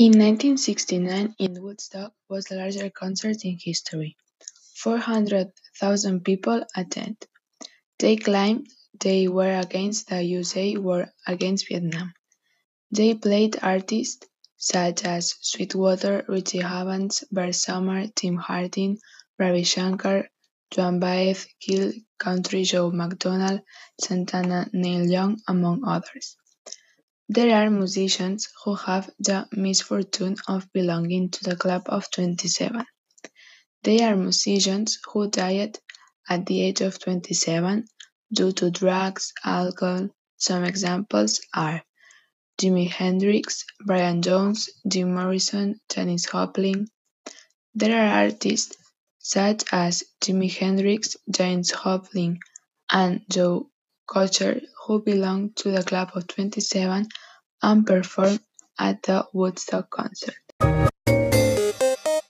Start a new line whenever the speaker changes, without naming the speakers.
In 1969 in Woodstock was the largest concert in history. 400,000 people attended. They claimed they were against the USA war against Vietnam. They played artists such as Sweetwater, Richie Havens, Bert Sommer, Tim Hardin, Ravi Shankar, Joan Baez, Gil Country Joe McDonald, Santana, Neil Young, among others. There are musicians who have the misfortune of belonging to the Club of 27. They are musicians who died at the age of 27 due to drugs, alcohol. Some examples are Jimi Hendrix, Brian Jones, Jim Morrison, Janis Joplin. There are artists such as Jimi Hendrix, Janis Joplin, and Joe Cocker who belonged to the Club of 27 and performed at the Woodstock concert.